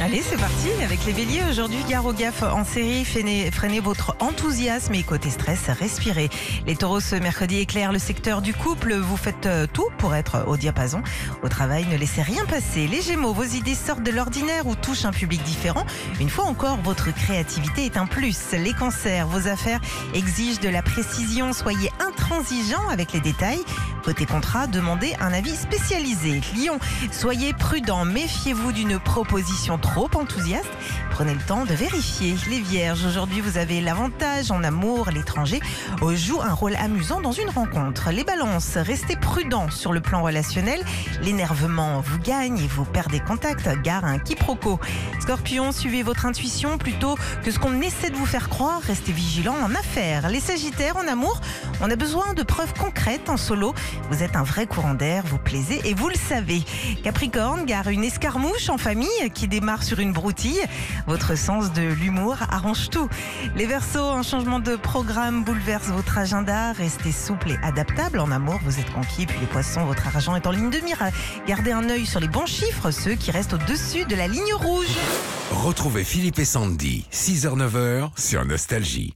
Allez, c'est parti avec les béliers. Aujourd'hui, gare en série, freinez, votre enthousiasme et côté stress, respirez. Les taureaux, ce mercredi éclaire le secteur du couple. Vous faites euh, tout pour être au diapason. Au travail, ne laissez rien passer. Les gémeaux, vos idées sortent de l'ordinaire ou touchent un public différent. Une fois encore, votre créativité est un plus. Les cancers, vos affaires exigent de la précision. Soyez intransigeants avec les détails. Côté contrat, demandez un avis spécialisé. Lion, soyez prudent. Méfiez-vous d'une proposition trop enthousiaste, prenez le temps de vérifier. Les vierges, aujourd'hui vous avez l'avantage en amour, l'étranger joue un rôle amusant dans une rencontre. Les balances, restez prudents sur le plan relationnel. L'énervement vous gagne et vous perdez contact, gare un quiproquo. Scorpion, suivez votre intuition plutôt que ce qu'on essaie de vous faire croire. Restez vigilant en affaires. Les sagittaires, en amour, on a besoin de preuves concrètes en solo. Vous êtes un vrai courant d'air, vous plaisez et vous le savez. Capricorne, gare une escarmouche en famille qui démarre sur une broutille. Votre sens de l'humour arrange tout. Les Verseaux, un changement de programme bouleverse votre agenda. Restez souple et adaptable. En amour, vous êtes conquis. Puis les Poissons, votre argent est en ligne de mire. Gardez un œil sur les bons chiffres, ceux qui restent au-dessus de la ligne rouge. Retrouvez Philippe et Sandy, 6h-9h sur Nostalgie.